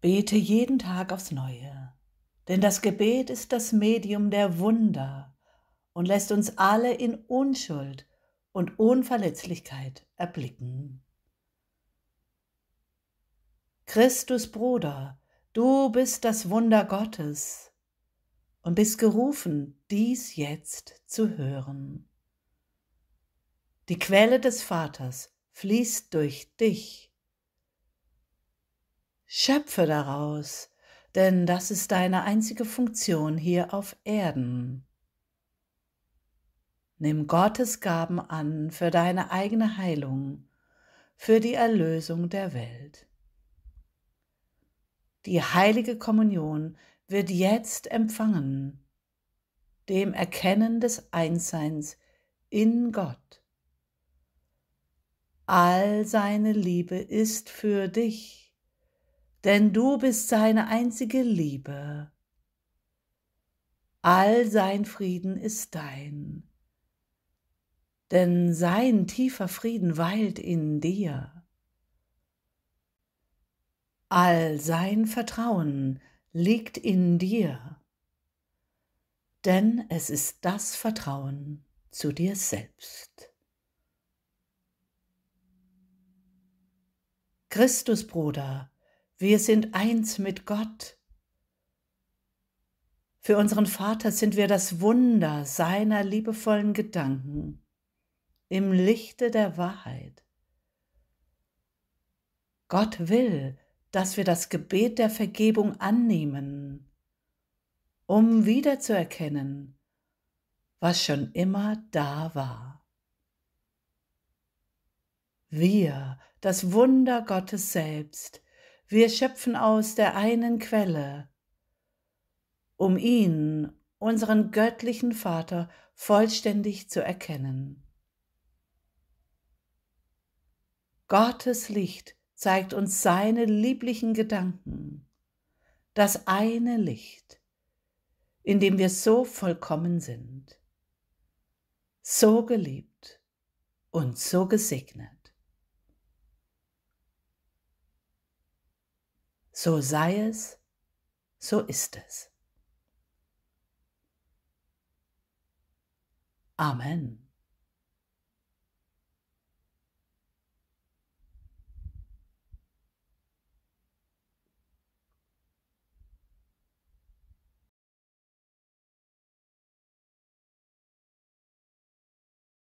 Bete jeden Tag aufs Neue, denn das Gebet ist das Medium der Wunder und lässt uns alle in Unschuld und Unverletzlichkeit erblicken. Christus Bruder, du bist das Wunder Gottes und bist gerufen, dies jetzt zu hören. Die Quelle des Vaters fließt durch dich Schöpfe daraus, denn das ist deine einzige Funktion hier auf Erden. Nimm Gottes Gaben an für deine eigene Heilung, für die Erlösung der Welt. Die heilige Kommunion wird jetzt empfangen, dem Erkennen des Einsseins in Gott. All seine Liebe ist für dich denn du bist seine einzige Liebe. All sein Frieden ist dein, denn sein tiefer Frieden weilt in dir. All sein Vertrauen liegt in dir, denn es ist das Vertrauen zu dir selbst. Christus, Bruder, wir sind eins mit Gott. Für unseren Vater sind wir das Wunder seiner liebevollen Gedanken im Lichte der Wahrheit. Gott will, dass wir das Gebet der Vergebung annehmen, um wiederzuerkennen, was schon immer da war. Wir, das Wunder Gottes selbst, wir schöpfen aus der einen Quelle, um ihn, unseren göttlichen Vater, vollständig zu erkennen. Gottes Licht zeigt uns seine lieblichen Gedanken, das eine Licht, in dem wir so vollkommen sind, so geliebt und so gesegnet. So sei es, so ist es. Amen.